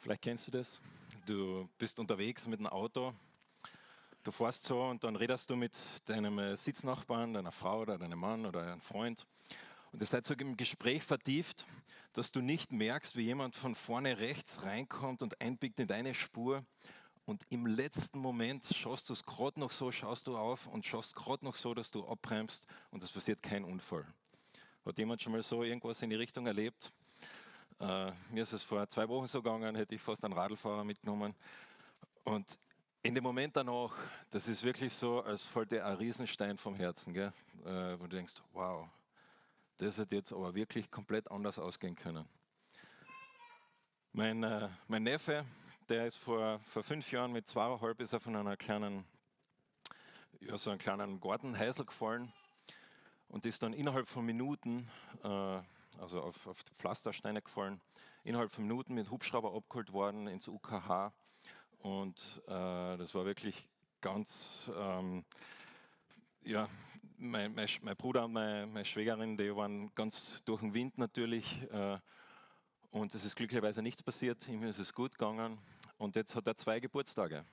Vielleicht kennst du das. Du bist unterwegs mit dem Auto, du fährst so und dann redest du mit deinem äh, Sitznachbarn, deiner Frau oder deinem Mann oder einem Freund. Und ihr seid so im Gespräch vertieft, dass du nicht merkst, wie jemand von vorne rechts reinkommt und einbiegt in deine Spur. Und im letzten Moment schaust du es gerade noch so, schaust du auf und schaust gerade noch so, dass du abbremst und es passiert kein Unfall. Hat jemand schon mal so irgendwas in die Richtung erlebt? Äh, mir ist es vor zwei Wochen so gegangen, hätte ich fast einen Radlfahrer mitgenommen. Und in dem Moment danach, das ist wirklich so, als fällt dir ein Riesenstein vom Herzen, gell? Äh, wo du denkst, wow, das hätte jetzt aber wirklich komplett anders ausgehen können. Mein, äh, mein Neffe, der ist vor, vor fünf Jahren mit zweieinhalb ist er von einer kleinen, ja, so einem kleinen Gartenhäusl gefallen und ist dann innerhalb von Minuten äh, also auf, auf Pflastersteine gefallen, innerhalb von Minuten mit Hubschrauber abgeholt worden ins UKH. Und äh, das war wirklich ganz, ähm, ja, mein, mein, mein, Bruder und meine, meine, Schwägerin, die waren ganz durch den Wind natürlich. Äh, und es ist glücklicherweise nichts passiert, ihm ist es gut gegangen. Und jetzt hat er zwei Geburtstage.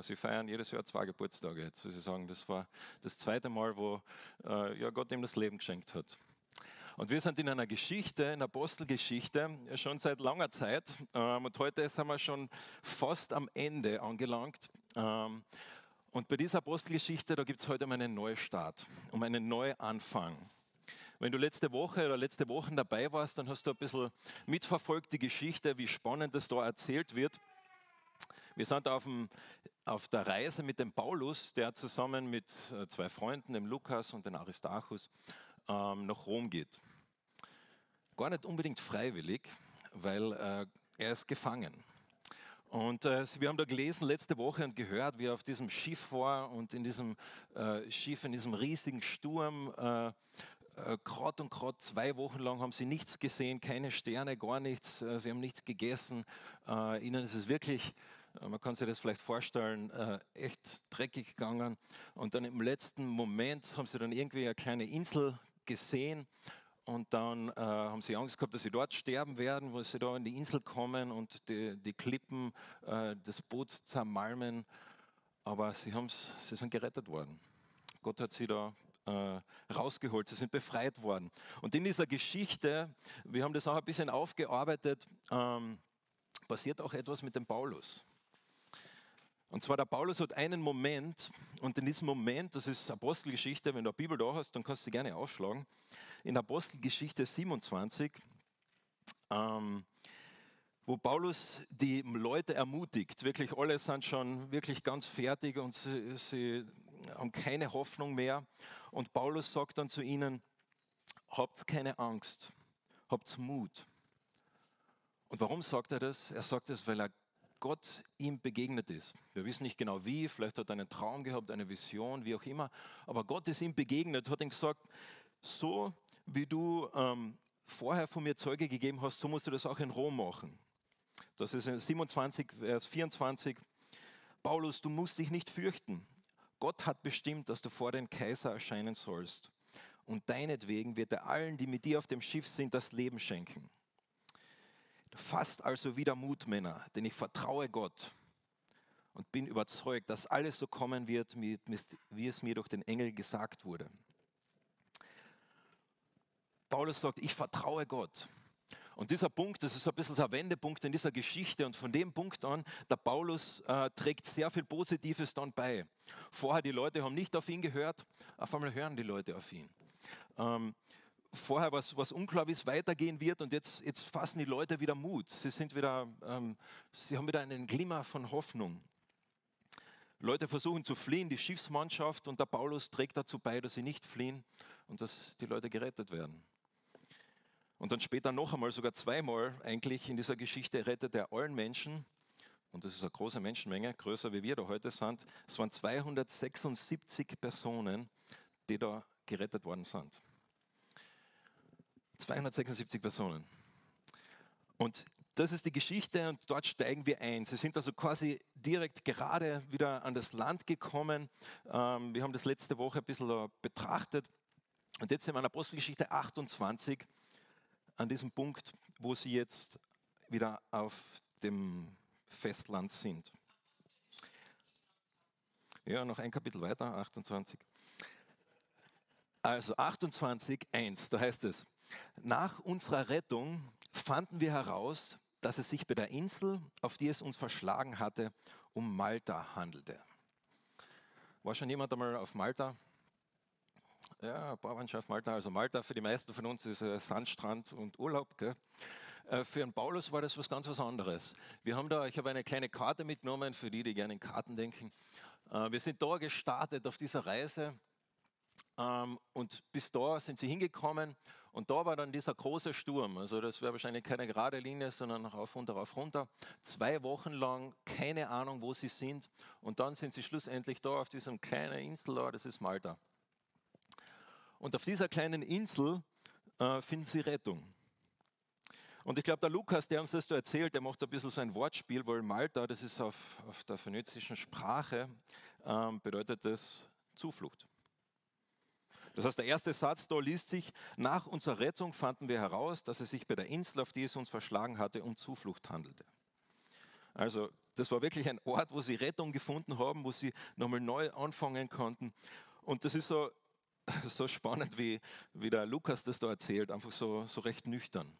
Sie feiern jedes Jahr zwei Geburtstage. Jetzt muss ich sagen, das war das zweite Mal, wo äh, ja, Gott ihm das Leben geschenkt hat. Und wir sind in einer Geschichte, in Apostelgeschichte, schon seit langer Zeit. Ähm, und heute sind wir schon fast am Ende angelangt. Ähm, und bei dieser Apostelgeschichte, da gibt es heute um einen Neustart, um einen Neuanfang. Wenn du letzte Woche oder letzte Wochen dabei warst, dann hast du ein bisschen mitverfolgt die Geschichte, wie spannend das da erzählt wird. Wir sind auf, dem, auf der Reise mit dem Paulus, der zusammen mit äh, zwei Freunden, dem Lukas und dem Aristarchus, ähm, nach Rom geht. Gar nicht unbedingt freiwillig, weil äh, er ist gefangen. Und äh, wir haben da gelesen letzte Woche und gehört, wie er auf diesem Schiff war und in diesem äh, Schiff, in diesem riesigen Sturm, äh, äh und Grad zwei Wochen lang haben sie nichts gesehen, keine Sterne, gar nichts, äh, sie haben nichts gegessen. Äh, ihnen ist es wirklich, man kann sich das vielleicht vorstellen, echt dreckig gegangen. Und dann im letzten Moment haben sie dann irgendwie eine kleine Insel gesehen und dann äh, haben sie Angst gehabt, dass sie dort sterben werden, wo sie da in die Insel kommen und die, die Klippen äh, das Boot zermalmen. Aber sie, sie sind gerettet worden. Gott hat sie da äh, rausgeholt, sie sind befreit worden. Und in dieser Geschichte, wir haben das auch ein bisschen aufgearbeitet, ähm, passiert auch etwas mit dem Paulus. Und zwar der Paulus hat einen Moment, und in diesem Moment, das ist Apostelgeschichte, wenn du eine Bibel da hast, dann kannst du sie gerne aufschlagen. In Apostelgeschichte 27, ähm, wo Paulus die Leute ermutigt, wirklich alle sind schon wirklich ganz fertig und sie, sie haben keine Hoffnung mehr. Und Paulus sagt dann zu ihnen, habt keine Angst, habt Mut. Und warum sagt er das? Er sagt es, weil er Gott ihm begegnet ist. Wir wissen nicht genau wie, vielleicht hat er einen Traum gehabt, eine Vision, wie auch immer, aber Gott ist ihm begegnet, hat ihm gesagt, so wie du ähm, vorher von mir Zeuge gegeben hast, so musst du das auch in Rom machen. Das ist in 27, Vers 24. Paulus, du musst dich nicht fürchten. Gott hat bestimmt, dass du vor den Kaiser erscheinen sollst. Und deinetwegen wird er allen, die mit dir auf dem Schiff sind, das Leben schenken. Fasst also wieder Mut, Männer, denn ich vertraue Gott und bin überzeugt, dass alles so kommen wird, wie es mir durch den Engel gesagt wurde. Paulus sagt, ich vertraue Gott. Und dieser Punkt, das ist ein bisschen ein Wendepunkt in dieser Geschichte. Und von dem Punkt an, der Paulus äh, trägt sehr viel Positives dann bei. Vorher, die Leute haben nicht auf ihn gehört, auf einmal hören die Leute auf ihn. Ähm, vorher was, was unklar, es weitergehen wird und jetzt, jetzt fassen die Leute wieder Mut. Sie, sind wieder, ähm, sie haben wieder einen Glimmer von Hoffnung. Leute versuchen zu fliehen, die Schiffsmannschaft und der Paulus trägt dazu bei, dass sie nicht fliehen und dass die Leute gerettet werden. Und dann später noch einmal, sogar zweimal eigentlich in dieser Geschichte rettet er allen Menschen. Und das ist eine große Menschenmenge, größer wie wir da heute sind. Es waren 276 Personen, die da gerettet worden sind. 276 Personen. Und das ist die Geschichte und dort steigen wir ein. Sie sind also quasi direkt gerade wieder an das Land gekommen. Ähm, wir haben das letzte Woche ein bisschen betrachtet. Und jetzt sind wir in Apostelgeschichte 28 an diesem Punkt, wo sie jetzt wieder auf dem Festland sind. Ja, noch ein Kapitel weiter, 28. Also 28, 1, da heißt es, nach unserer Rettung fanden wir heraus, dass es sich bei der Insel, auf die es uns verschlagen hatte, um Malta handelte. War schon jemand einmal auf Malta? Ja, Bauernschaft Malta. Also Malta für die meisten von uns ist Sandstrand und Urlaub. Gell? Äh, für einen Paulus war das was ganz was anderes. Wir haben da, ich habe eine kleine Karte mitgenommen, für die, die gerne in Karten denken. Äh, wir sind da gestartet auf dieser Reise und bis da sind sie hingekommen und da war dann dieser große Sturm. Also das wäre wahrscheinlich keine gerade Linie, sondern rauf, runter, rauf, runter. Zwei Wochen lang keine Ahnung, wo sie sind. Und dann sind sie schlussendlich da auf diesem kleinen Insel da, das ist Malta. Und auf dieser kleinen Insel äh, finden sie Rettung. Und ich glaube, der Lukas, der uns das da erzählt, der macht ein bisschen so ein Wortspiel, weil Malta, das ist auf, auf der phönizischen Sprache, ähm, bedeutet das Zuflucht. Das heißt, der erste Satz da liest sich, nach unserer Rettung fanden wir heraus, dass es sich bei der Insel, auf die es uns verschlagen hatte, um Zuflucht handelte. Also das war wirklich ein Ort, wo sie Rettung gefunden haben, wo sie nochmal neu anfangen konnten. Und das ist so, so spannend, wie, wie der Lukas das da erzählt, einfach so, so recht nüchtern.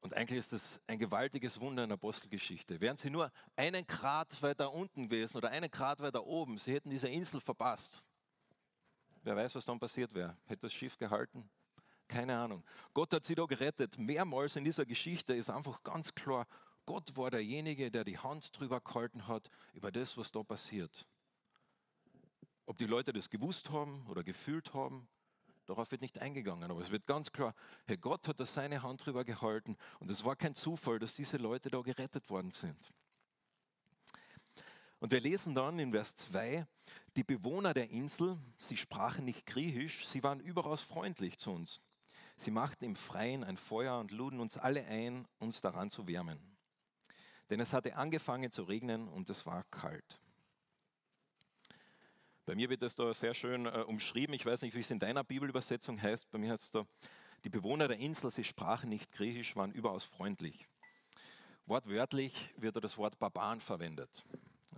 Und eigentlich ist das ein gewaltiges Wunder in der Apostelgeschichte. Wären sie nur einen Grad weiter unten gewesen oder einen Grad weiter oben, sie hätten diese Insel verpasst. Wer weiß, was dann passiert wäre. Hätte das Schiff gehalten? Keine Ahnung. Gott hat sie da gerettet. Mehrmals in dieser Geschichte ist einfach ganz klar, Gott war derjenige, der die Hand drüber gehalten hat, über das, was da passiert. Ob die Leute das gewusst haben oder gefühlt haben, darauf wird nicht eingegangen. Aber es wird ganz klar, Herr Gott hat da seine Hand drüber gehalten. Und es war kein Zufall, dass diese Leute da gerettet worden sind. Und wir lesen dann in Vers 2, die Bewohner der Insel, sie sprachen nicht griechisch, sie waren überaus freundlich zu uns. Sie machten im Freien ein Feuer und luden uns alle ein, uns daran zu wärmen. Denn es hatte angefangen zu regnen und es war kalt. Bei mir wird das da sehr schön äh, umschrieben. Ich weiß nicht, wie es in deiner Bibelübersetzung heißt. Bei mir heißt es da, die Bewohner der Insel, sie sprachen nicht griechisch, waren überaus freundlich. Wortwörtlich wird da das Wort Barbaren verwendet.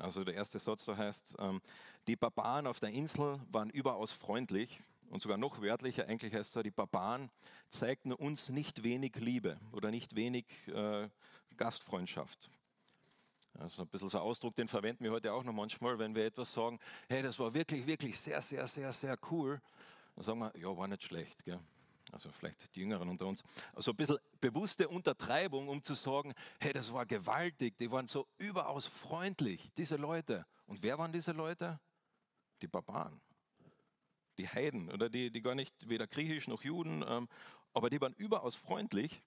Also der erste Satz da heißt, ähm, die Barbaren auf der Insel waren überaus freundlich und sogar noch wörtlicher, eigentlich heißt da, die Barbaren zeigten uns nicht wenig Liebe oder nicht wenig äh, Gastfreundschaft. Also ein bisschen so ein Ausdruck, den verwenden wir heute auch noch manchmal, wenn wir etwas sagen, hey, das war wirklich, wirklich sehr, sehr, sehr, sehr cool. Dann sagen wir, ja, war nicht schlecht. Gell? Also vielleicht die Jüngeren unter uns, also ein bisschen bewusste Untertreibung, um zu sagen, hey, das war gewaltig, die waren so überaus freundlich, diese Leute. Und wer waren diese Leute? Die Barbaren, die Heiden, oder die, die gar nicht weder griechisch noch Juden, ähm, aber die waren überaus freundlich.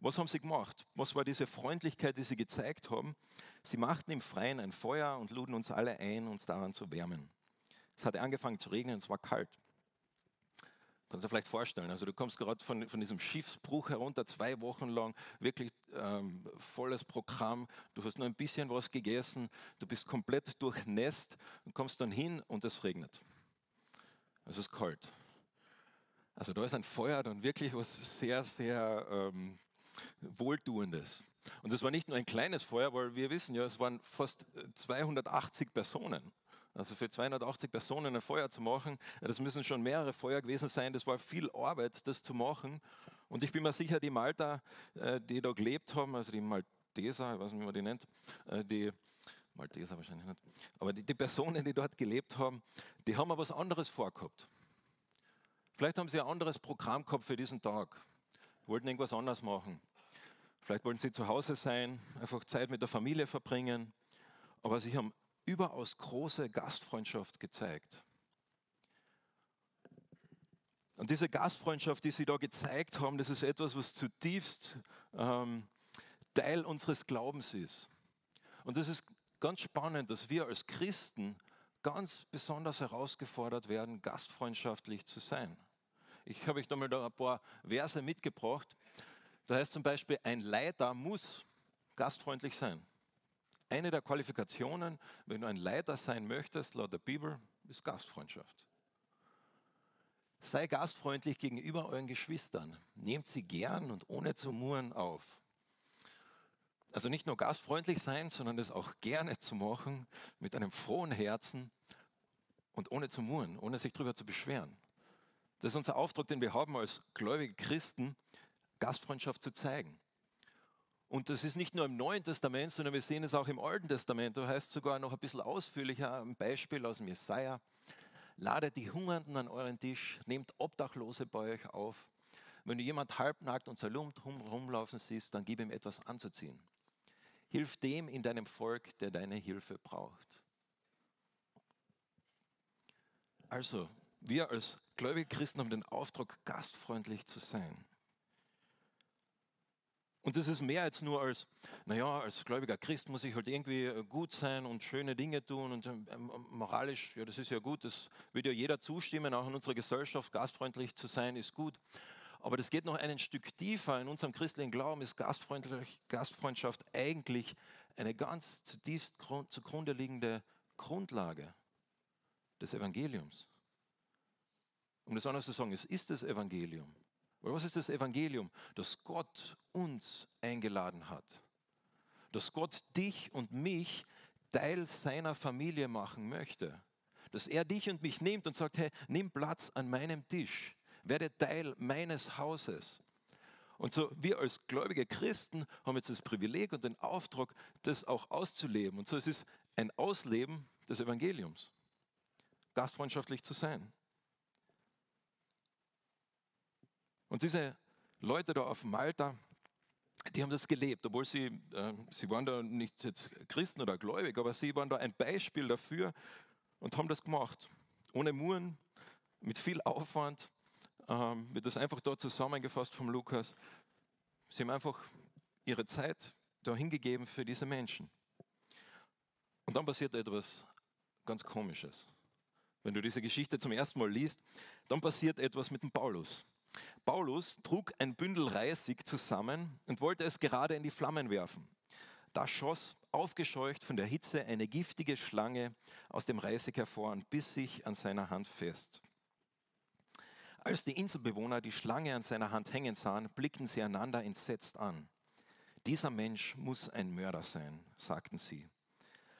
Was haben sie gemacht? Was war diese Freundlichkeit, die sie gezeigt haben? Sie machten im Freien ein Feuer und luden uns alle ein, uns daran zu wärmen. Es hatte angefangen zu regnen, es war kalt. Kannst du dir vielleicht vorstellen, also du kommst gerade von, von diesem Schiffsbruch herunter, zwei Wochen lang, wirklich ähm, volles Programm, du hast nur ein bisschen was gegessen, du bist komplett durchnässt und kommst dann hin und es regnet. Es ist kalt. Also da ist ein Feuer dann wirklich was sehr, sehr ähm, Wohltuendes. Und es war nicht nur ein kleines Feuer, weil wir wissen ja, es waren fast 280 Personen. Also für 280 Personen ein Feuer zu machen, das müssen schon mehrere Feuer gewesen sein. Das war viel Arbeit, das zu machen. Und ich bin mir sicher, die Malta, äh, die da gelebt haben, also die Malteser, ich weiß nicht, wie man die nennt, äh, die Malteser wahrscheinlich nicht, aber die, die Personen, die dort gelebt haben, die haben aber was anderes vorgehabt. Vielleicht haben sie ein anderes Programm gehabt für diesen Tag, wollten irgendwas anderes machen. Vielleicht wollten sie zu Hause sein, einfach Zeit mit der Familie verbringen, aber sie haben überaus große Gastfreundschaft gezeigt. Und diese Gastfreundschaft, die sie da gezeigt haben, das ist etwas, was zutiefst ähm, Teil unseres Glaubens ist. Und es ist ganz spannend, dass wir als Christen ganz besonders herausgefordert werden, gastfreundschaftlich zu sein. Ich habe euch da mal da ein paar Verse mitgebracht. Da heißt zum Beispiel, ein Leiter muss gastfreundlich sein. Eine der Qualifikationen, wenn du ein Leiter sein möchtest, laut der Bibel, ist Gastfreundschaft. Sei gastfreundlich gegenüber euren Geschwistern. Nehmt sie gern und ohne zu murren auf. Also nicht nur gastfreundlich sein, sondern das auch gerne zu machen, mit einem frohen Herzen und ohne zu murren, ohne sich darüber zu beschweren. Das ist unser Auftrag, den wir haben als gläubige Christen, Gastfreundschaft zu zeigen. Und das ist nicht nur im Neuen Testament, sondern wir sehen es auch im Alten Testament. Da heißt sogar noch ein bisschen ausführlicher ein Beispiel aus dem Jesaja. Ladet die Hungernden an euren Tisch, nehmt Obdachlose bei euch auf. Wenn du jemand halbnackt und zerlumpt rumlaufen siehst, dann gib ihm etwas anzuziehen. Hilf dem in deinem Volk, der deine Hilfe braucht. Also, wir als gläubige Christen haben den Auftrag, gastfreundlich zu sein. Und das ist mehr als nur als, naja, als gläubiger Christ muss ich halt irgendwie äh, gut sein und schöne Dinge tun und ähm, ähm, moralisch, ja, das ist ja gut, das wird ja jeder zustimmen, auch in unserer Gesellschaft gastfreundlich zu sein, ist gut. Aber das geht noch ein Stück tiefer. In unserem christlichen Glauben ist Gastfreundschaft eigentlich eine ganz zutiefst zugrunde liegende Grundlage des Evangeliums. Um das anders zu sagen, es ist das Evangelium. Weil was ist das Evangelium? Dass Gott uns eingeladen hat. Dass Gott dich und mich Teil seiner Familie machen möchte. Dass er dich und mich nimmt und sagt, hey, nimm Platz an meinem Tisch. Werde Teil meines Hauses. Und so, wir als gläubige Christen haben jetzt das Privileg und den Auftrag, das auch auszuleben. Und so, es ist ein Ausleben des Evangeliums. Gastfreundschaftlich zu sein. Und diese Leute da auf Malta, die haben das gelebt, obwohl sie, äh, sie waren da nicht jetzt Christen oder gläubig, aber sie waren da ein Beispiel dafür und haben das gemacht. Ohne Muren, mit viel Aufwand, ähm, wird das einfach dort zusammengefasst vom Lukas. Sie haben einfach ihre Zeit da hingegeben für diese Menschen. Und dann passiert etwas ganz Komisches. Wenn du diese Geschichte zum ersten Mal liest, dann passiert etwas mit dem Paulus. Paulus trug ein Bündel Reisig zusammen und wollte es gerade in die Flammen werfen. Da schoss, aufgescheucht von der Hitze, eine giftige Schlange aus dem Reisig hervor und biss sich an seiner Hand fest. Als die Inselbewohner die Schlange an seiner Hand hängen sahen, blickten sie einander entsetzt an. Dieser Mensch muss ein Mörder sein, sagten sie.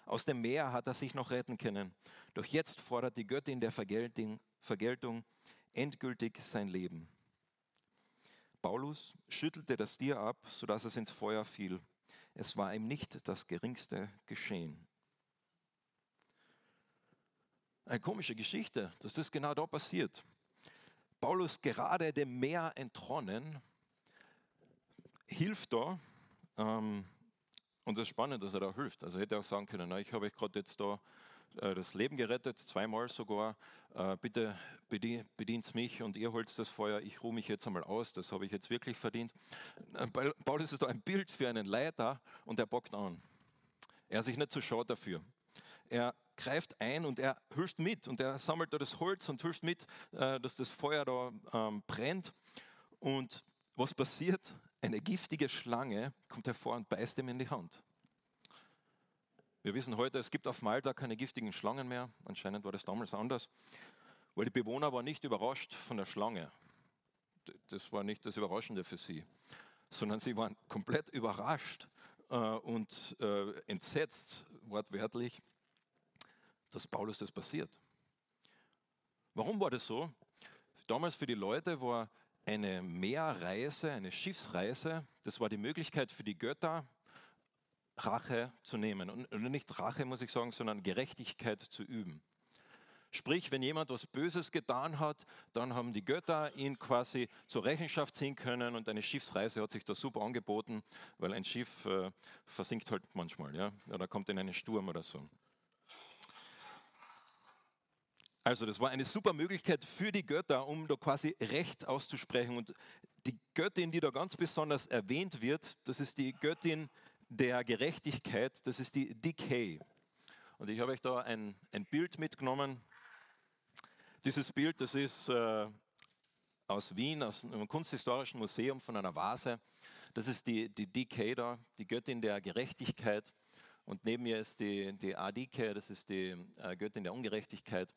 Aus dem Meer hat er sich noch retten können, doch jetzt fordert die Göttin der Vergeltung, endgültig sein Leben. Paulus schüttelte das Tier ab, sodass es ins Feuer fiel. Es war ihm nicht das geringste geschehen. Eine komische Geschichte, dass das genau da passiert. Paulus gerade dem Meer entronnen, hilft da. Ähm, und das ist spannend, dass er da hilft. Also hätte er auch sagen können, na, ich habe euch gerade jetzt da das Leben gerettet, zweimal sogar. Äh, bitte bedient mich und ihr holt das Feuer. Ich ruhe mich jetzt einmal aus, das habe ich jetzt wirklich verdient. Äh, Paulus ist da ein Bild für einen Leiter und er bockt an. Er ist sich nicht zu so schade dafür. Er greift ein und er hilft mit und er sammelt da das Holz und hilft mit, dass das Feuer da ähm, brennt. Und was passiert? Eine giftige Schlange kommt hervor und beißt ihm in die Hand. Wir wissen heute, es gibt auf Malta keine giftigen Schlangen mehr. Anscheinend war das damals anders, weil die Bewohner waren nicht überrascht von der Schlange. Das war nicht das Überraschende für sie, sondern sie waren komplett überrascht äh, und äh, entsetzt, wortwörtlich, dass Paulus das passiert. Warum war das so? Damals für die Leute war eine Meerreise, eine Schiffsreise, das war die Möglichkeit für die Götter, Rache zu nehmen. Und nicht Rache, muss ich sagen, sondern Gerechtigkeit zu üben. Sprich, wenn jemand was Böses getan hat, dann haben die Götter ihn quasi zur Rechenschaft ziehen können und eine Schiffsreise hat sich da super angeboten, weil ein Schiff äh, versinkt halt manchmal, ja, oder kommt in einen Sturm oder so. Also das war eine super Möglichkeit für die Götter, um da quasi Recht auszusprechen. Und die Göttin, die da ganz besonders erwähnt wird, das ist die Göttin der Gerechtigkeit, das ist die Decay. Und ich habe euch da ein, ein Bild mitgenommen. Dieses Bild, das ist äh, aus Wien, aus einem kunsthistorischen Museum von einer Vase. Das ist die, die Decay da, die Göttin der Gerechtigkeit. Und neben mir ist die, die Adike, das ist die äh, Göttin der Ungerechtigkeit.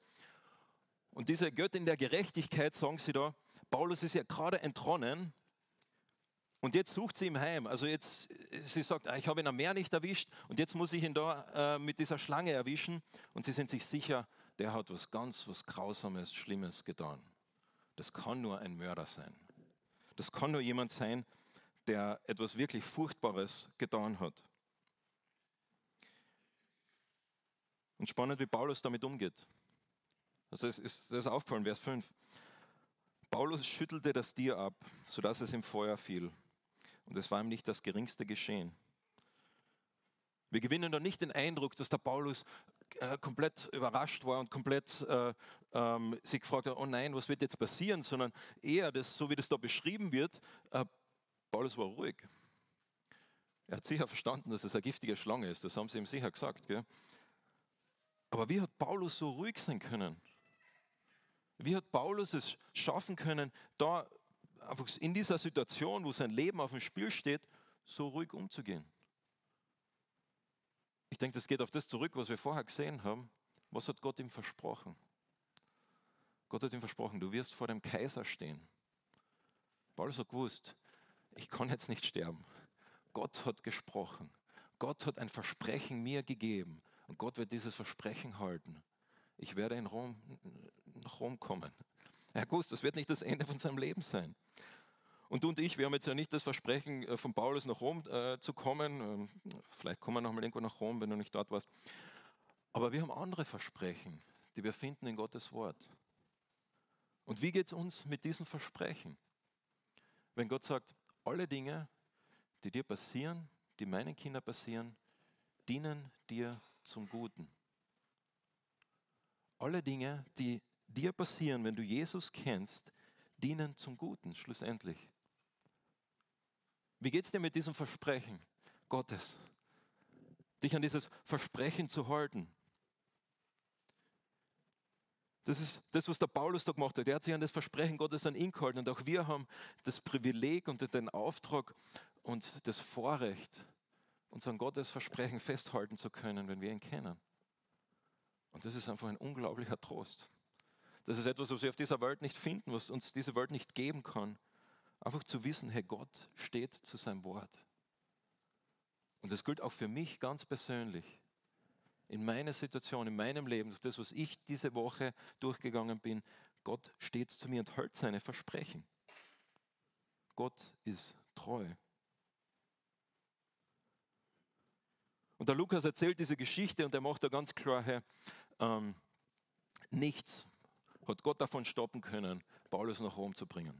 Und diese Göttin der Gerechtigkeit, sagen sie da, Paulus ist ja gerade entronnen Und jetzt sucht sie ihm heim. Also jetzt, sie sagt, ah, ich habe ihn am Meer nicht erwischt und jetzt muss ich ihn da äh, mit dieser Schlange erwischen. Und sie sind sich sicher, der hat was ganz, was Grausames, Schlimmes getan. Das kann nur ein Mörder sein. Das kann nur jemand sein, der etwas wirklich Furchtbares getan hat. Und spannend, wie Paulus damit umgeht. Also es ist, das ist aufgefallen, Vers 5. Paulus schüttelte das Tier ab, sodass es im Feuer fiel. Und es war ihm nicht das geringste geschehen. Wir gewinnen da nicht den Eindruck, dass der Paulus äh, komplett überrascht war und komplett äh, ähm, sich gefragt hat, oh nein, was wird jetzt passieren, sondern eher, das, so wie das da beschrieben wird, äh, Paulus war ruhig. Er hat sicher verstanden, dass es eine giftige Schlange ist, das haben sie ihm sicher gesagt. Gell? Aber wie hat Paulus so ruhig sein können? Wie hat Paulus es schaffen können, da einfach in dieser Situation, wo sein Leben auf dem Spiel steht, so ruhig umzugehen? Ich denke, das geht auf das zurück, was wir vorher gesehen haben. Was hat Gott ihm versprochen? Gott hat ihm versprochen, du wirst vor dem Kaiser stehen. Paulus hat gewusst, ich kann jetzt nicht sterben. Gott hat gesprochen. Gott hat ein Versprechen mir gegeben. Und Gott wird dieses Versprechen halten. Ich werde in Rom, nach Rom kommen. Er hat gewusst, das wird nicht das Ende von seinem Leben sein. Und du und ich, wir haben jetzt ja nicht das Versprechen, äh, von Paulus nach Rom äh, zu kommen. Ähm, vielleicht kommen wir noch mal irgendwo nach Rom, wenn du nicht dort warst. Aber wir haben andere Versprechen, die wir finden in Gottes Wort. Und wie geht es uns mit diesen Versprechen? Wenn Gott sagt, alle Dinge, die dir passieren, die meinen Kindern passieren, dienen dir zum Guten. Alle Dinge, die dir passieren, wenn du Jesus kennst, dienen zum Guten, schlussendlich. Wie geht es dir mit diesem Versprechen Gottes? Dich an dieses Versprechen zu halten. Das ist das, was der Paulus da gemacht hat. Er hat sich an das Versprechen Gottes an ihn gehalten. Und auch wir haben das Privileg und den Auftrag und das Vorrecht, uns an Gottes Versprechen festhalten zu können, wenn wir ihn kennen. Und das ist einfach ein unglaublicher Trost. Das ist etwas, was wir auf dieser Welt nicht finden, was uns diese Welt nicht geben kann. Einfach zu wissen, hey, Gott steht zu seinem Wort. Und das gilt auch für mich ganz persönlich. In meiner Situation, in meinem Leben, durch das, was ich diese Woche durchgegangen bin, Gott steht zu mir und hält seine Versprechen. Gott ist treu. Und der Lukas erzählt diese Geschichte und er macht da ganz klar, hey, ähm, nichts hat Gott davon stoppen können, Paulus nach Rom zu bringen.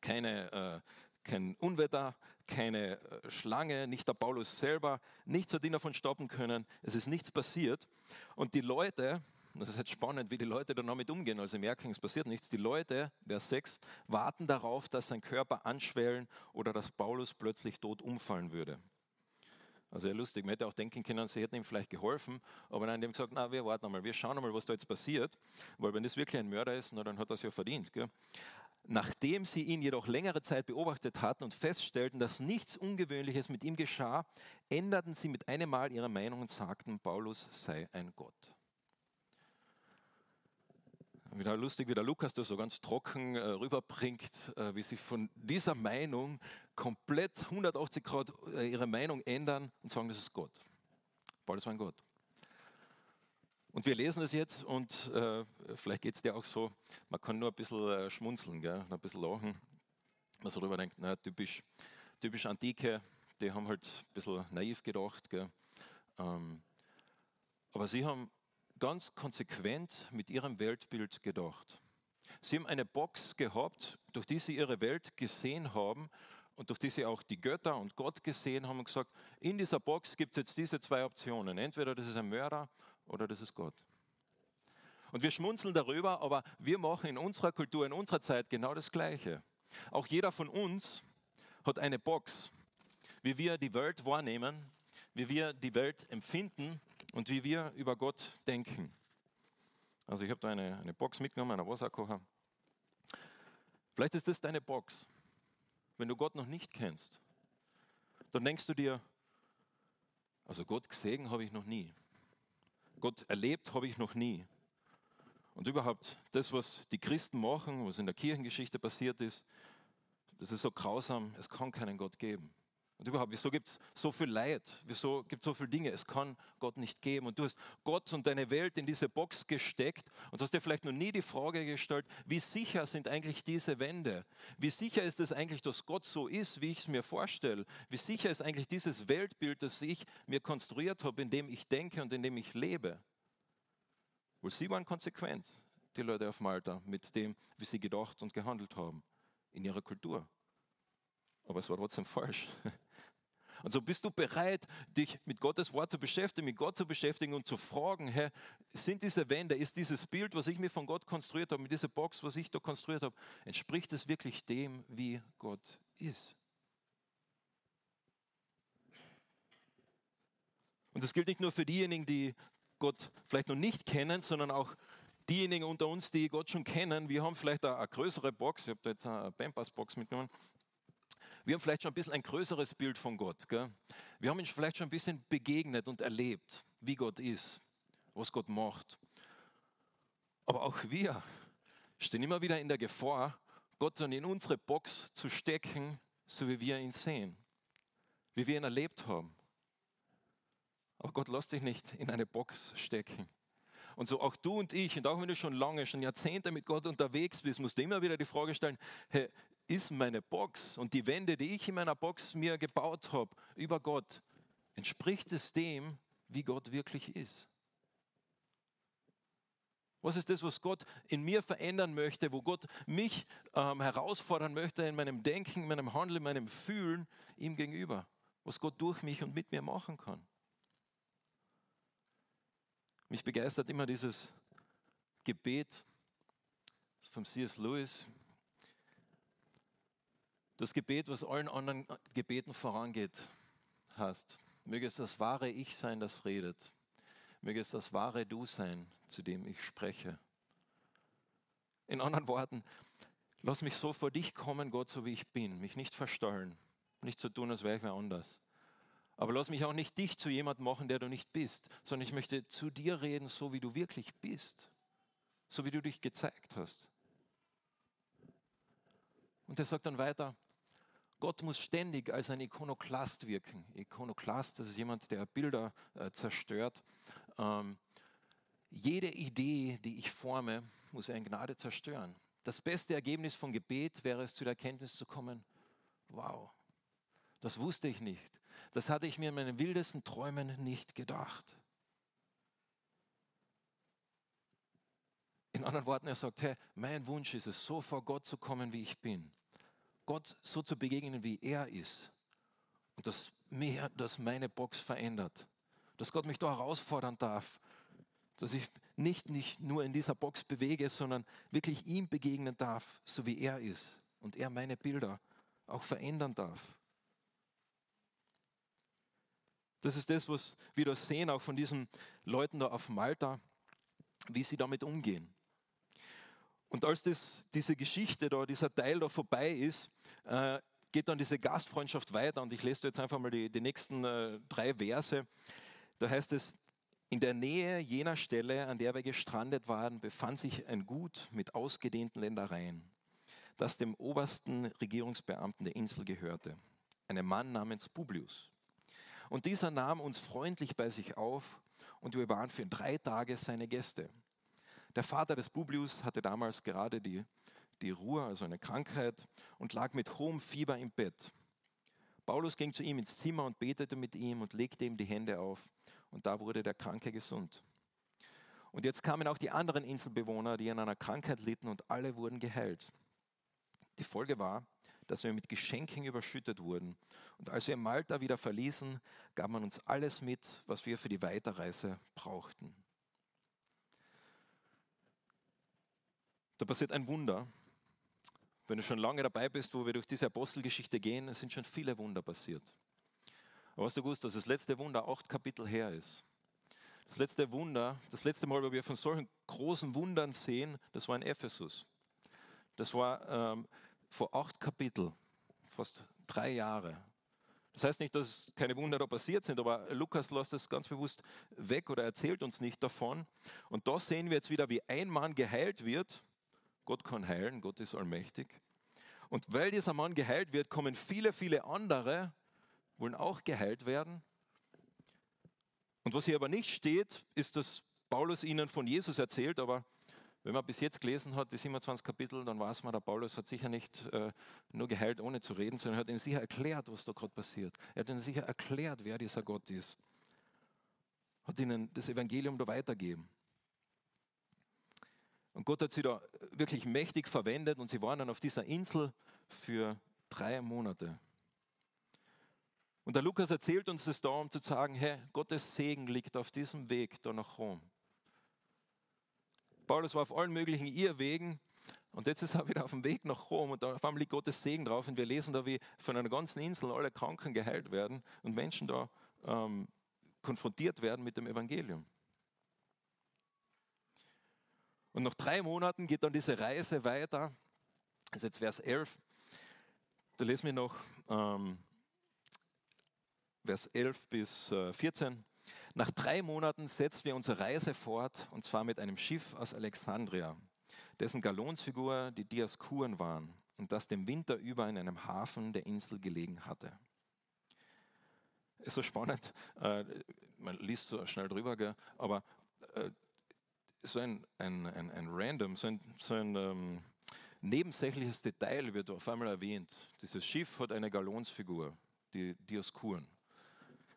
Keine, äh, kein Unwetter, keine äh, Schlange, nicht der Paulus selber, nichts hat ihn davon stoppen können. Es ist nichts passiert. Und die Leute, das ist jetzt spannend, wie die Leute dann damit umgehen, also merken, es passiert nichts. Die Leute, Vers 6, warten darauf, dass sein Körper anschwellen oder dass Paulus plötzlich tot umfallen würde. Also ja lustig, man hätte auch denken können, sie hätten ihm vielleicht geholfen, aber nein, die haben gesagt, na, wir warten einmal, wir schauen einmal, was da jetzt passiert, weil wenn das wirklich ein Mörder ist, na, dann hat er es ja verdient. Gell? Nachdem sie ihn jedoch längere Zeit beobachtet hatten und feststellten, dass nichts Ungewöhnliches mit ihm geschah, änderten sie mit einem Mal ihre Meinung und sagten, Paulus sei ein Gott wieder lustig, wie der Lukas das so ganz trocken äh, rüberbringt, äh, wie sie von dieser Meinung komplett 180 Grad äh, ihre Meinung ändern und sagen, das ist Gott. Paulus war ein Gott. Und wir lesen es jetzt und äh, vielleicht geht es dir auch so, man kann nur ein bisschen äh, schmunzeln, gell, ein bisschen lachen, man so drüber denkt, na, typisch, typisch Antike, die haben halt ein bisschen naiv gedacht. Gell. Ähm, aber sie haben ganz konsequent mit ihrem Weltbild gedacht. Sie haben eine Box gehabt, durch die sie ihre Welt gesehen haben und durch die sie auch die Götter und Gott gesehen haben und gesagt, in dieser Box gibt es jetzt diese zwei Optionen. Entweder das ist ein Mörder oder das ist Gott. Und wir schmunzeln darüber, aber wir machen in unserer Kultur, in unserer Zeit genau das Gleiche. Auch jeder von uns hat eine Box, wie wir die Welt wahrnehmen, wie wir die Welt empfinden und wie wir über Gott denken. Also ich habe da eine, eine Box mitgenommen, einen Wasserkocher. Vielleicht ist das deine Box. Wenn du Gott noch nicht kennst, dann denkst du dir, also Gott gesehen habe ich noch nie. Gott erlebt habe ich noch nie. Und überhaupt das, was die Christen machen, was in der Kirchengeschichte passiert ist, Das ist so grausam, es kann keinen Gott geben. Und überhaupt, wieso gibt es so viel Leid? Wieso gibt es so viele Dinge? Es kann Gott nicht geben. Und du hast Gott und deine Welt in diese Box gesteckt und hast dir vielleicht noch nie die Frage gestellt, wie sicher sind eigentlich diese Wände? Wie sicher ist es eigentlich, dass Gott so ist, wie ich es mir vorstelle? Wie sicher ist eigentlich dieses Weltbild, das ich mir konstruiert habe, in dem ich denke und in dem ich lebe? Wohl sie waren konsequent, die Leute auf Malta, mit dem, wie sie gedacht und gehandelt haben in ihrer Kultur. Aber es war trotzdem falsch. Und so bist du bereit, dich mit Gottes Wort zu beschäftigen, mit Gott zu beschäftigen und zu fragen, Herr, sind diese Wände, ist dieses Bild, was ich mir von Gott konstruiert habe, mit dieser Box, was ich da konstruiert habe, entspricht es wirklich dem, wie Gott ist? Und das gilt nicht nur für diejenigen, die Gott vielleicht noch nicht kennen, sondern auch diejenigen unter uns, die Gott schon kennen. Wir haben vielleicht eine, eine größere Box, ich habe da jetzt eine Pampers-Box mitgenommen, wir haben vielleicht schon ein bisschen ein größeres Bild von Gott. Gell? Wir haben ihn vielleicht schon ein bisschen begegnet und erlebt, wie Gott ist, was Gott macht. Aber auch wir stehen immer wieder in der Gefahr, Gott dann in unsere Box zu stecken, so wie wir ihn sehen, wie wir ihn erlebt haben. Aber Gott lässt dich nicht in eine Box stecken. Und so auch du und ich, und auch wenn du schon lange, schon Jahrzehnte mit Gott unterwegs bist, musst du immer wieder die Frage stellen, hey, ist meine Box und die Wände, die ich in meiner Box mir gebaut habe über Gott, entspricht es dem, wie Gott wirklich ist? Was ist das, was Gott in mir verändern möchte, wo Gott mich ähm, herausfordern möchte in meinem Denken, in meinem Handeln, in meinem Fühlen ihm gegenüber? Was Gott durch mich und mit mir machen kann? Mich begeistert immer dieses Gebet von C.S. Lewis, das Gebet, was allen anderen Gebeten vorangeht, heißt, möge es das wahre Ich sein, das redet. Möge es das wahre Du sein, zu dem ich spreche. In anderen Worten, lass mich so vor dich kommen, Gott, so wie ich bin, mich nicht verstellen, nicht so tun, als wäre ich wer anders. Aber lass mich auch nicht dich zu jemandem machen, der du nicht bist, sondern ich möchte zu dir reden, so wie du wirklich bist, so wie du dich gezeigt hast. Und er sagt dann weiter, Gott muss ständig als ein Ikonoklast wirken. Ikonoklast, das ist jemand, der Bilder äh, zerstört. Ähm, jede Idee, die ich forme, muss er in Gnade zerstören. Das beste Ergebnis von Gebet wäre es, zu der Erkenntnis zu kommen, wow, das wusste ich nicht. Das hatte ich mir in meinen wildesten Träumen nicht gedacht. In anderen Worten, er sagt, hey, mein Wunsch ist es, so vor Gott zu kommen, wie ich bin. Gott so zu begegnen, wie er ist. Und dass, mir, dass meine Box verändert. Dass Gott mich da herausfordern darf. Dass ich nicht, nicht nur in dieser Box bewege, sondern wirklich ihm begegnen darf, so wie er ist. Und er meine Bilder auch verändern darf. Das ist das, was wir da sehen, auch von diesen Leuten da auf Malta, wie sie damit umgehen. Und als das, diese Geschichte da, dieser Teil da vorbei ist, äh, geht dann diese Gastfreundschaft weiter. Und ich lese jetzt einfach mal die, die nächsten äh, drei Verse. Da heißt es, in der Nähe jener Stelle, an der wir gestrandet waren, befand sich ein Gut mit ausgedehnten Ländereien, das dem obersten Regierungsbeamten der Insel gehörte, einem Mann namens Publius. Und dieser nahm uns freundlich bei sich auf und wir waren für drei Tage seine Gäste. Der Vater des Publius hatte damals gerade die, die Ruhe, also eine Krankheit, und lag mit hohem Fieber im Bett. Paulus ging zu ihm ins Zimmer und betete mit ihm und legte ihm die Hände auf. Und da wurde der Kranke gesund. Und jetzt kamen auch die anderen Inselbewohner, die an einer Krankheit litten, und alle wurden geheilt. Die Folge war, dass wir mit Geschenken überschüttet wurden. Und als wir Malta wieder verließen, gab man uns alles mit, was wir für die Weiterreise brauchten. Da passiert ein Wunder. Wenn du schon lange dabei bist, wo wir durch diese Apostelgeschichte gehen, es sind schon viele Wunder passiert. Aber hast du gewusst, dass das letzte Wunder acht Kapitel her ist? Das letzte Wunder, das letzte Mal, wo wir von solchen großen Wundern sehen, das war in Ephesus. Das war ähm, vor acht Kapiteln, fast drei Jahre. Das heißt nicht, dass keine Wunder da passiert sind, aber Lukas lässt es ganz bewusst weg oder erzählt uns nicht davon. Und da sehen wir jetzt wieder, wie ein Mann geheilt wird Gott kann heilen, Gott ist allmächtig. Und weil dieser Mann geheilt wird, kommen viele, viele andere, wollen auch geheilt werden. Und was hier aber nicht steht, ist, dass Paulus ihnen von Jesus erzählt, aber wenn man bis jetzt gelesen hat, die 27 Kapitel, dann weiß man, der Paulus hat sicher nicht äh, nur geheilt, ohne zu reden, sondern er hat ihnen sicher erklärt, was da gerade passiert. Er hat ihnen sicher erklärt, wer dieser Gott ist. Hat ihnen das Evangelium da weitergegeben. Und Gott hat sie da wirklich mächtig verwendet und sie waren dann auf dieser Insel für drei Monate. Und der Lukas erzählt uns das da, um zu sagen, hey, Gottes Segen liegt auf diesem Weg da nach Rom. Paulus war auf allen möglichen Irrwegen und jetzt ist er wieder auf dem Weg nach Rom und da auf einmal liegt Gottes Segen drauf und wir lesen da, wie von einer ganzen Insel alle Kranken geheilt werden und Menschen da ähm, konfrontiert werden mit dem Evangelium. Und nach drei Monaten geht dann diese Reise weiter. Ist jetzt Vers 11. Da lesen wir noch ähm, Vers 11 bis äh, 14. Nach drei Monaten setzten wir unsere Reise fort, und zwar mit einem Schiff aus Alexandria, dessen Galonsfigur die Diaskuren waren und das dem Winter über in einem Hafen der Insel gelegen hatte. Ist so spannend, äh, man liest so schnell drüber, gell? aber äh, so ein, ein, ein, ein random, so ein, so ein ähm, nebensächliches Detail wird auf einmal erwähnt. Dieses Schiff hat eine Galonsfigur, die Dioskuren.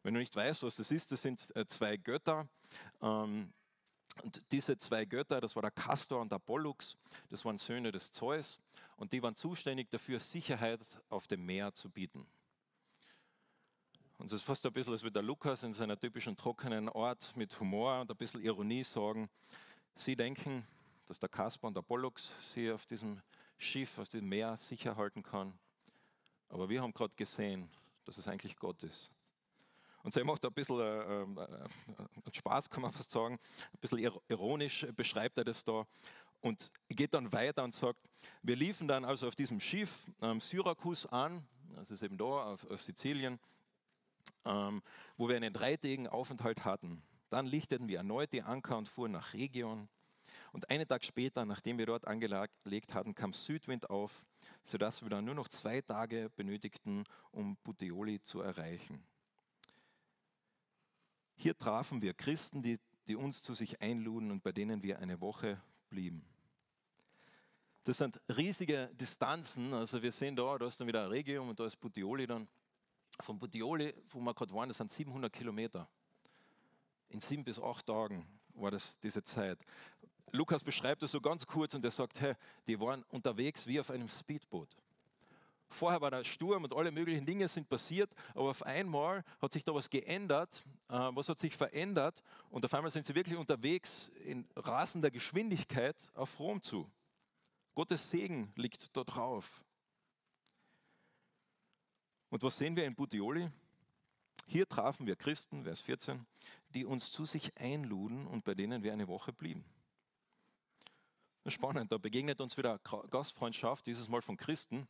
Wenn du nicht weißt, was das ist, das sind äh, zwei Götter. Ähm, und diese zwei Götter, das war der Castor und der Pollux, das waren Söhne des Zeus und die waren zuständig dafür, Sicherheit auf dem Meer zu bieten. Und es ist fast ein bisschen, als würde der Lukas in seiner typischen trockenen Art mit Humor und ein bisschen Ironie sagen, sie denken, dass der Castor und der Pollux sie auf diesem Schiff, auf diesem Meer sicher halten kann. Aber wir haben gerade gesehen, dass es eigentlich Gott ist. Und so macht ein bisschen äh, äh, Spaß, kann man fast sagen, ein bisschen ironisch beschreibt er das da und geht dann weiter und sagt, wir liefen dann also auf diesem Schiff ähm, Syrakus an, das ist eben da auf, auf Sizilien, ähm, wo wir einen dreitägigen Aufenthalt hatten. Dann lichteten wir erneut die Anker und fuhren nach Region. Und einen Tag später, nachdem wir dort angelegt hatten, kam Südwind auf, sodass wir dann nur noch zwei Tage benötigten, um Puteoli zu erreichen. Hier trafen wir Christen, die, die uns zu sich einluden und bei denen wir eine Woche blieben. Das sind riesige Distanzen. Also wir sehen da, da ist dann wieder ein Regium und da ist Puteoli dann. Von Puteoli, wo wir gerade waren, das sind 700 Kilometer. In sieben bis acht Tagen war das diese Zeit. Lukas beschreibt das so ganz kurz und er sagt, hey, die waren unterwegs wie auf einem Speedboot. Vorher war der Sturm und alle möglichen Dinge sind passiert, aber auf einmal hat sich da was geändert. Äh, was hat sich verändert? Und auf einmal sind sie wirklich unterwegs in rasender Geschwindigkeit auf Rom zu. Gottes Segen liegt da drauf. Und was sehen wir in Puteoli? Hier trafen wir Christen, Vers 14, die uns zu sich einluden und bei denen wir eine Woche blieben. Spannend, da begegnet uns wieder Gastfreundschaft, dieses Mal von Christen.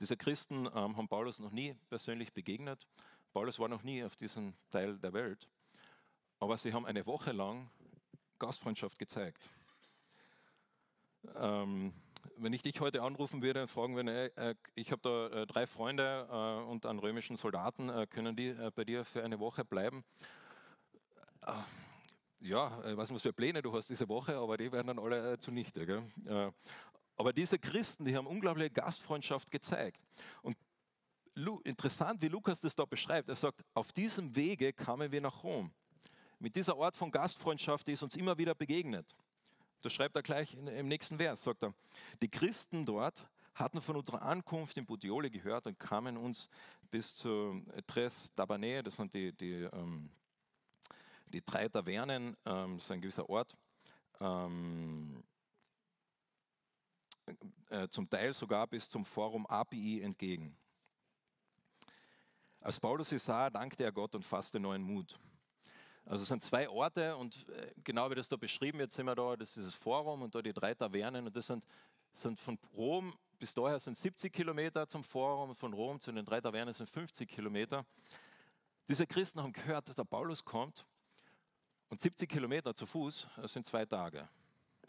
Diese Christen ähm, haben Paulus noch nie persönlich begegnet. Paulus war noch nie auf diesem Teil der Welt. Aber sie haben eine Woche lang Gastfreundschaft gezeigt. Ähm, wenn ich dich heute anrufen würde und fragen würde, äh, ich habe da äh, drei Freunde äh, und einen römischen Soldaten, äh, können die äh, bei dir für eine Woche bleiben? Äh, ja, ich weiß nicht, was für Pläne du hast diese Woche, aber die werden dann alle zunichte. Gell? Aber diese Christen, die haben unglaubliche Gastfreundschaft gezeigt. Und interessant, wie Lukas das da beschreibt. Er sagt, auf diesem Wege kamen wir nach Rom. Mit dieser Art von Gastfreundschaft, die ist uns immer wieder begegnet. Das schreibt er gleich im nächsten Vers, sagt er. Die Christen dort hatten von unserer Ankunft in Puteoli gehört und kamen uns bis zu Tres Tabanee, das sind die, die, ähm, die drei Tavernen, ähm, das ist ein gewisser Ort, ähm, äh, zum Teil sogar bis zum Forum API entgegen. Als Paulus sie sah, dankte er Gott und fasste neuen Mut. Also es sind zwei Orte und äh, genau wie das da beschrieben wird, sind wir da, das ist dieses Forum und da die drei Tavernen und das sind, sind von Rom bis daher sind 70 Kilometer zum Forum, von Rom zu den drei Tavernen sind 50 Kilometer. Diese Christen haben gehört, dass der Paulus kommt und 70 Kilometer zu Fuß, sind zwei Tage.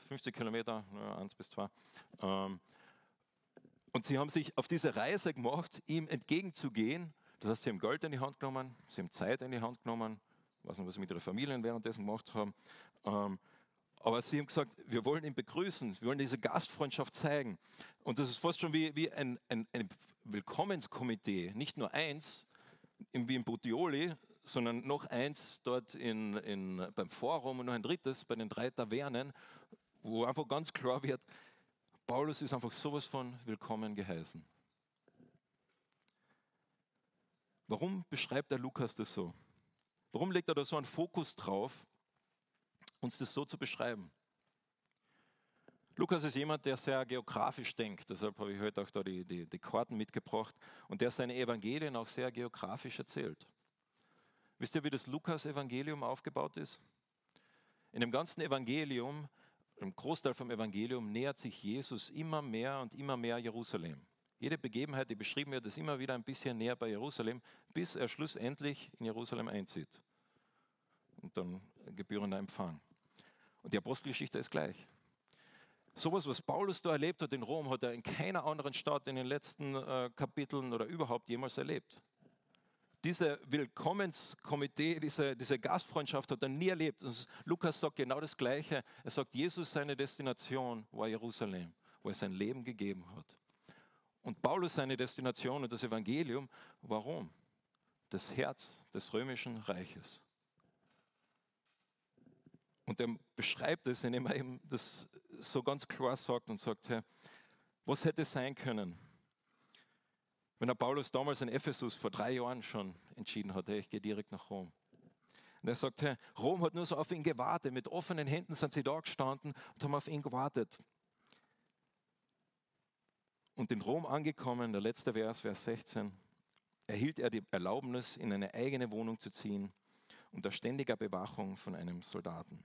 50 Kilometer, eins bis zwei. Ähm, Und sie haben sich auf diese Reise gemacht, ihm entgegenzugehen. Das heißt, sie haben Geld in die Hand genommen, sie haben Zeit in die Hand genommen. Ich weiß nicht, was sie mit ihren Familien währenddessen gemacht haben. Ähm, aber sie haben gesagt, wir wollen ihn begrüßen, wir wollen diese Gastfreundschaft zeigen. Und das ist fast schon wie, wie ein, ein, ein Willkommenskomitee, nicht nur eins, wie in Butioli, sondern noch eins dort in, in, beim Forum und noch ein drittes bei den drei Tavernen, wo einfach ganz klar wird, Paulus ist einfach sowas von willkommen geheißen. Warum beschreibt der Lukas das so? Warum legt er da so einen Fokus drauf, uns das so zu beschreiben? Lukas ist jemand, der sehr geografisch denkt, deshalb habe ich heute auch da die, die, die Karten mitgebracht und der seine Evangelien auch sehr geografisch erzählt. Wisst ihr, wie das Lukas-Evangelium aufgebaut ist? In dem ganzen Evangelium im Großteil vom Evangelium nähert sich Jesus immer mehr und immer mehr Jerusalem. Jede Begebenheit, die beschrieben wird, ist immer wieder ein bisschen näher bei Jerusalem, bis er schlussendlich in Jerusalem einzieht. Und dann gebührender Empfang. Und die Apostelgeschichte ist gleich. Sowas, was Paulus da erlebt hat in Rom, hat er in keiner anderen Stadt in den letzten äh, Kapiteln oder überhaupt jemals erlebt diese Willkommenskomitee, diese, diese Gastfreundschaft hat er nie erlebt. Und Lukas sagt genau das Gleiche. Er sagt, Jesus seine Destination war Jerusalem, wo er sein Leben gegeben hat. Und Paulus seine Destination und das Evangelium, warum? Das Herz des römischen Reiches. Und er beschreibt es, indem er eben das so ganz klar sagt und sagt, Herr, was hätte sein können, wenn der Paulus damals in Ephesus vor drei Jahren schon entschieden hat, hey, ich gehe direkt nach Rom. Und er sagt, hey, Rom hat nur so auf ihn gewartet. Mit offenen Händen sind sie da gestanden und haben auf ihn gewartet. Und in Rom angekommen, der letzte Vers, Vers 16, erhielt er die Erlaubnis, in eine eigene Wohnung zu ziehen, unter ständiger Bewachung von einem Soldaten.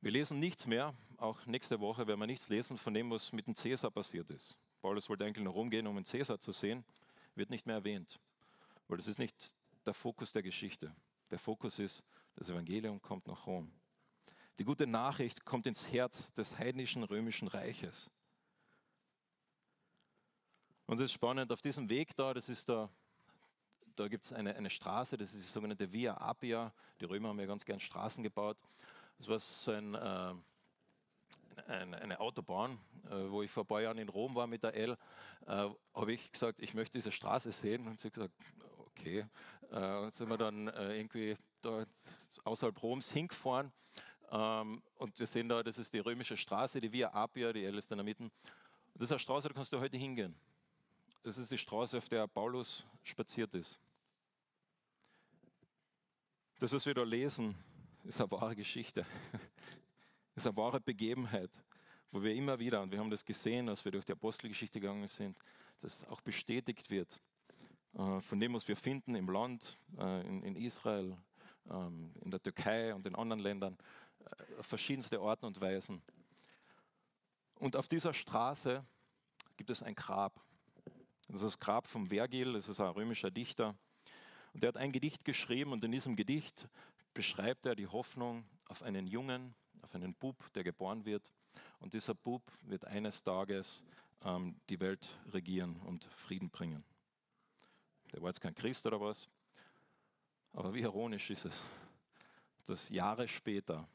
Wir lesen nichts mehr, auch nächste Woche werden wir nichts lesen von dem, was mit dem Cäsar passiert ist. Paulus wollte eigentlich nach Rom gehen, um den Cäsar zu sehen, wird nicht mehr erwähnt, weil das ist nicht der Fokus der Geschichte. Der Fokus ist, das Evangelium kommt nach Rom. Die gute Nachricht kommt ins Herz des heidnischen römischen Reiches. Und es ist spannend, auf diesem Weg da, das ist da, da gibt es eine, eine Straße, das ist die sogenannte Via Appia. Die Römer haben ja ganz gern Straßen gebaut. Das war so ein, äh, eine, eine Autobahn, äh, wo ich vor ein paar Jahren in Rom war mit der L, äh, habe ich gesagt, ich möchte diese Straße sehen. Und sie hat gesagt, okay. Äh, und sind wir dann äh, irgendwie da außerhalb Roms hingefahren. Ähm, und wir sehen da, das ist die römische Straße, die Via Appia, die L ist in der Mitte. Das ist eine Straße, da kannst du heute hingehen. Das ist die Straße, auf der Paulus spaziert ist. Das, was wir da lesen, ist eine wahre Geschichte. Das ist eine wahre Begebenheit, wo wir immer wieder, und wir haben das gesehen, als wir durch die Apostelgeschichte gegangen sind, dass auch bestätigt wird äh, von dem, was wir finden im Land, äh, in Israel, ähm, in der Türkei und in anderen Ländern, äh, auf verschiedenste Orten und Weisen. Und auf dieser Straße gibt es ein Grab. Das ist das Grab von Vergil, das ist ein römischer Dichter. Und der hat ein Gedicht geschrieben und in diesem Gedicht beschreibt er die Hoffnung auf einen Jungen, auf einen Bub, der geboren wird. Und dieser Bub wird eines Tages ähm, die Welt regieren und Frieden bringen. Der war jetzt kein Christ oder was, aber wie ironisch ist es, dass Jahre später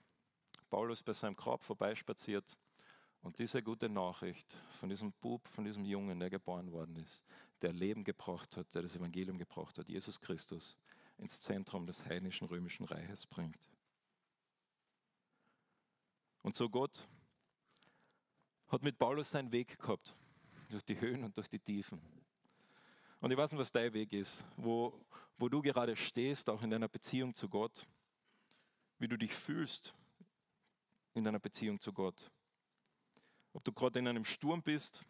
Paulus bei seinem Grab vorbeispaziert und diese gute Nachricht von diesem Bub, von diesem Jungen, der geboren worden ist, der Leben gebracht hat, der das Evangelium gebracht hat, Jesus Christus, ins Zentrum des heidnischen römischen Reiches bringt. Und so Gott hat mit Paulus seinen Weg gehabt, durch die Höhen und durch die Tiefen. Und ich weiß nicht, was dein Weg ist, wo, wo du gerade stehst, auch in deiner Beziehung zu Gott, wie du dich fühlst in deiner Beziehung zu Gott. Ob du gerade in einem Sturm bist,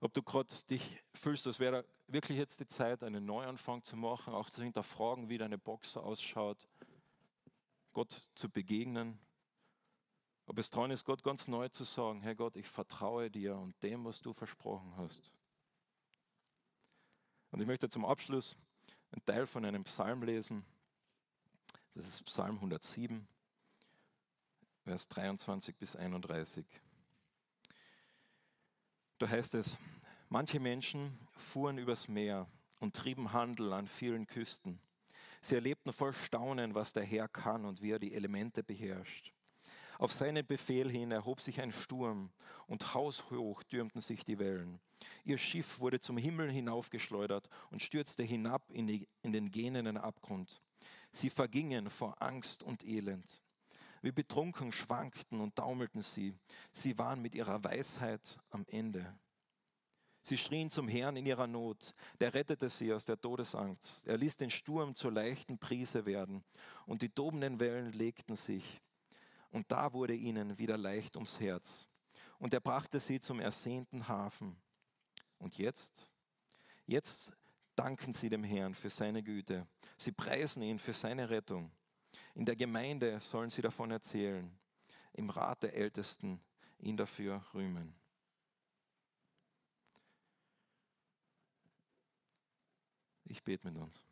ob du gerade dich fühlst, als wäre wirklich jetzt die Zeit, einen Neuanfang zu machen, auch zu hinterfragen, wie deine Box ausschaut, Gott zu begegnen ob es dran ist, Gott ganz neu zu sagen, Herr Gott, ich vertraue dir und dem, was du versprochen hast. Und ich möchte zum Abschluss einen Teil von einem Psalm lesen. Das ist Psalm 107, Vers 23 bis 31. Da heißt es, manche Menschen fuhren übers Meer und trieben Handel an vielen Küsten. Sie erlebten voll Staunen, was der Herr kann und wie er die Elemente beherrscht. Auf seinen Befehl hin erhob sich ein Sturm und haushoch türmten sich die Wellen. Ihr Schiff wurde zum Himmel hinaufgeschleudert und stürzte hinab in, die, in den gähnenden Abgrund. Sie vergingen vor Angst und Elend. Wie betrunken schwankten und taumelten sie. Sie waren mit ihrer Weisheit am Ende. Sie schrien zum Herrn in ihrer Not. Der rettete sie aus der Todesangst. Er ließ den Sturm zur leichten Prise werden und die tobenden Wellen legten sich. Und da wurde ihnen wieder leicht ums Herz. Und er brachte sie zum ersehnten Hafen. Und jetzt? Jetzt danken sie dem Herrn für seine Güte. Sie preisen ihn für seine Rettung. In der Gemeinde sollen sie davon erzählen. Im Rat der Ältesten ihn dafür rühmen. Ich bete mit uns.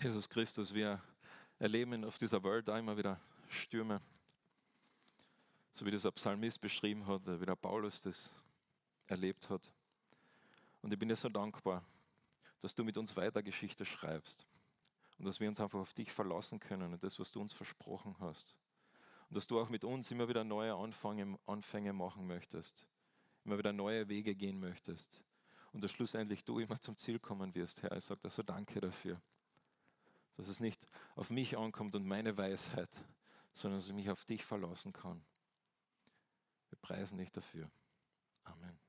Jesus Christus, wir erleben auf dieser Welt immer wieder Stürme, so wie das der Psalmist beschrieben hat, wie der Paulus das erlebt hat. Und ich bin dir so dankbar, dass du mit uns weiter Geschichte schreibst und dass wir uns einfach auf dich verlassen können und das, was du uns versprochen hast. Und dass du auch mit uns immer wieder neue Anfänge machen möchtest, immer wieder neue Wege gehen möchtest und dass schlussendlich du immer zum Ziel kommen wirst, Herr. Ich sage dir so danke dafür dass es nicht auf mich ankommt und meine Weisheit, sondern dass ich mich auf dich verlassen kann. Wir preisen dich dafür. Amen.